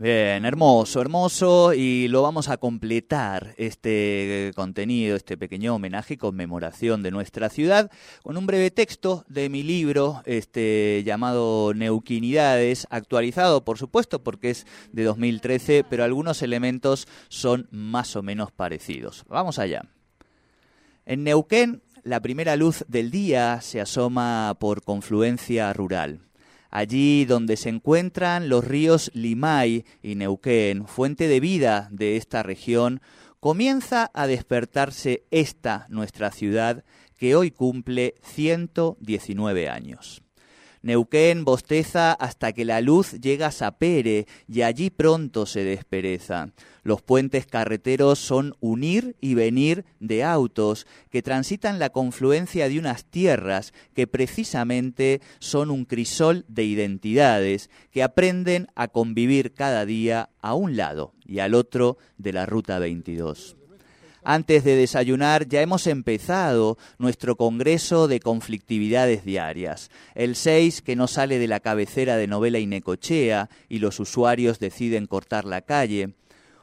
Bien, hermoso, hermoso y lo vamos a completar este contenido, este pequeño homenaje y conmemoración de nuestra ciudad con un breve texto de mi libro este llamado Neuquinidades, actualizado por supuesto porque es de 2013, pero algunos elementos son más o menos parecidos. Vamos allá. En Neuquén, la primera luz del día se asoma por confluencia rural allí donde se encuentran los ríos Limay y Neuquén, fuente de vida de esta región, comienza a despertarse esta nuestra ciudad que hoy cumple 119 años. Neuquén bosteza hasta que la luz llega a Sapere y allí pronto se despereza. Los puentes carreteros son unir y venir de autos que transitan la confluencia de unas tierras que precisamente son un crisol de identidades que aprenden a convivir cada día a un lado y al otro de la Ruta 22. Antes de desayunar ya hemos empezado nuestro Congreso de Conflictividades Diarias, el 6 que no sale de la cabecera de novela Inecochea y los usuarios deciden cortar la calle,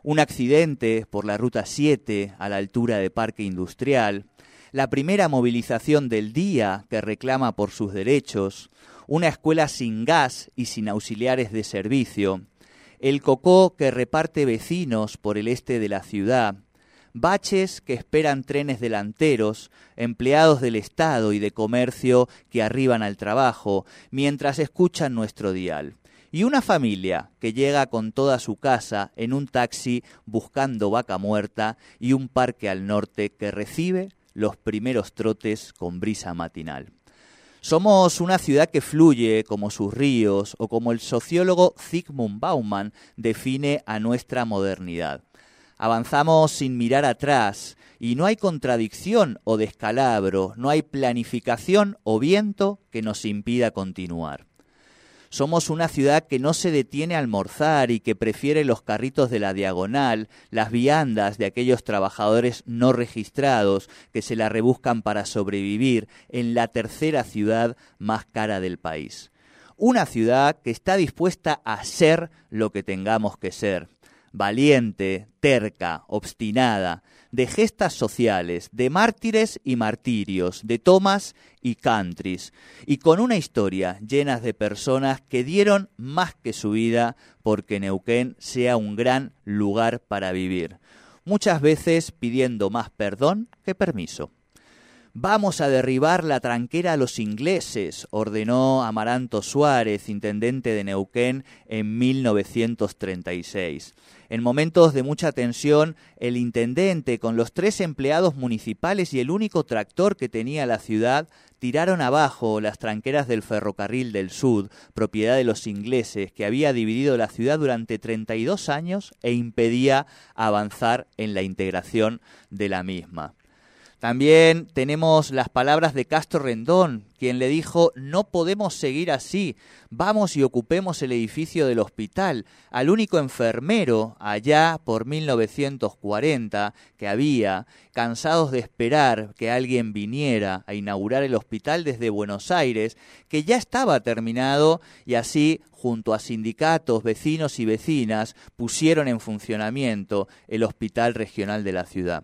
un accidente por la Ruta 7 a la altura de Parque Industrial, la primera movilización del día que reclama por sus derechos, una escuela sin gas y sin auxiliares de servicio, el cocó que reparte vecinos por el este de la ciudad, baches que esperan trenes delanteros, empleados del Estado y de comercio que arriban al trabajo, mientras escuchan nuestro dial. Y una familia que llega con toda su casa en un taxi buscando vaca muerta y un parque al norte que recibe los primeros trotes con brisa matinal. Somos una ciudad que fluye como sus ríos o como el sociólogo Zygmunt Bauman define a nuestra modernidad. Avanzamos sin mirar atrás y no hay contradicción o descalabro, no hay planificación o viento que nos impida continuar. Somos una ciudad que no se detiene a almorzar y que prefiere los carritos de la diagonal, las viandas de aquellos trabajadores no registrados que se la rebuscan para sobrevivir en la tercera ciudad más cara del país. Una ciudad que está dispuesta a ser lo que tengamos que ser valiente, terca, obstinada, de gestas sociales, de mártires y martirios, de tomas y cantris, y con una historia llena de personas que dieron más que su vida porque Neuquén sea un gran lugar para vivir, muchas veces pidiendo más perdón que permiso. Vamos a derribar la tranquera a los ingleses, ordenó Amaranto Suárez, intendente de Neuquén, en 1936. En momentos de mucha tensión, el intendente, con los tres empleados municipales y el único tractor que tenía la ciudad, tiraron abajo las tranqueras del ferrocarril del Sud, propiedad de los ingleses, que había dividido la ciudad durante 32 años e impedía avanzar en la integración de la misma. También tenemos las palabras de Castro Rendón, quien le dijo, no podemos seguir así, vamos y ocupemos el edificio del hospital. Al único enfermero allá por 1940 que había, cansados de esperar que alguien viniera a inaugurar el hospital desde Buenos Aires, que ya estaba terminado y así junto a sindicatos, vecinos y vecinas, pusieron en funcionamiento el Hospital Regional de la ciudad.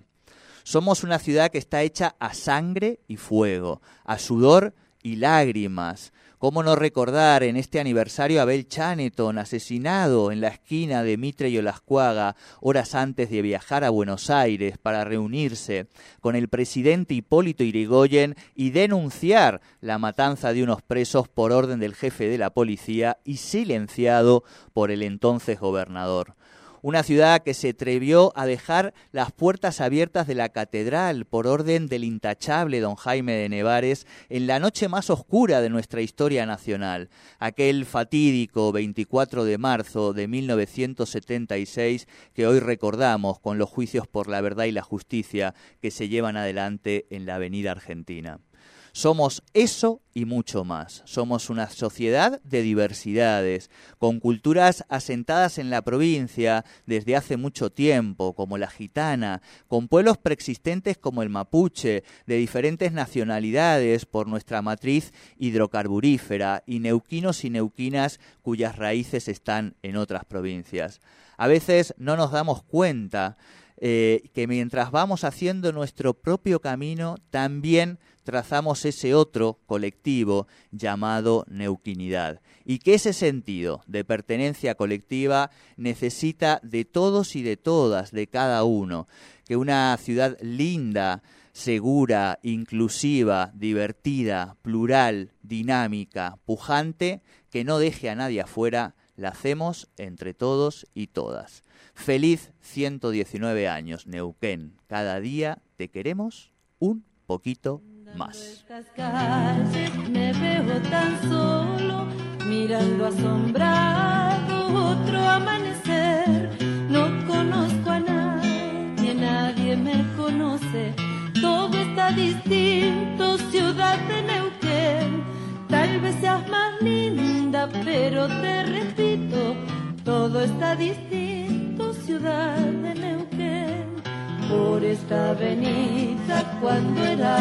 Somos una ciudad que está hecha a sangre y fuego, a sudor y lágrimas. ¿Cómo no recordar en este aniversario a Abel Chaneton, asesinado en la esquina de Mitre y Olascuaga, horas antes de viajar a Buenos Aires para reunirse con el presidente Hipólito Irigoyen y denunciar la matanza de unos presos por orden del jefe de la policía y silenciado por el entonces gobernador? Una ciudad que se atrevió a dejar las puertas abiertas de la catedral por orden del intachable don Jaime de Nevares en la noche más oscura de nuestra historia nacional, aquel fatídico 24 de marzo de 1976 que hoy recordamos con los juicios por la verdad y la justicia que se llevan adelante en la Avenida Argentina. Somos eso y mucho más. Somos una sociedad de diversidades, con culturas asentadas en la provincia desde hace mucho tiempo, como la gitana, con pueblos preexistentes como el mapuche, de diferentes nacionalidades por nuestra matriz hidrocarburífera, y neuquinos y neuquinas cuyas raíces están en otras provincias. A veces no nos damos cuenta eh, que mientras vamos haciendo nuestro propio camino, también trazamos ese otro colectivo llamado neuquinidad. Y que ese sentido de pertenencia colectiva necesita de todos y de todas, de cada uno, que una ciudad linda, segura, inclusiva, divertida, plural, dinámica, pujante, que no deje a nadie afuera, la hacemos entre todos y todas. Feliz 119 años, Neuquén. Cada día te queremos un poquito más. Me veo tan solo, mirando asombrado otro amanecer. No conozco a nadie, nadie me conoce. Todo está distinto, ciudad de Neuquén. Tal vez seas más pero te repito, todo está distinto, ciudad de Neuquén. Por esta avenida cuando era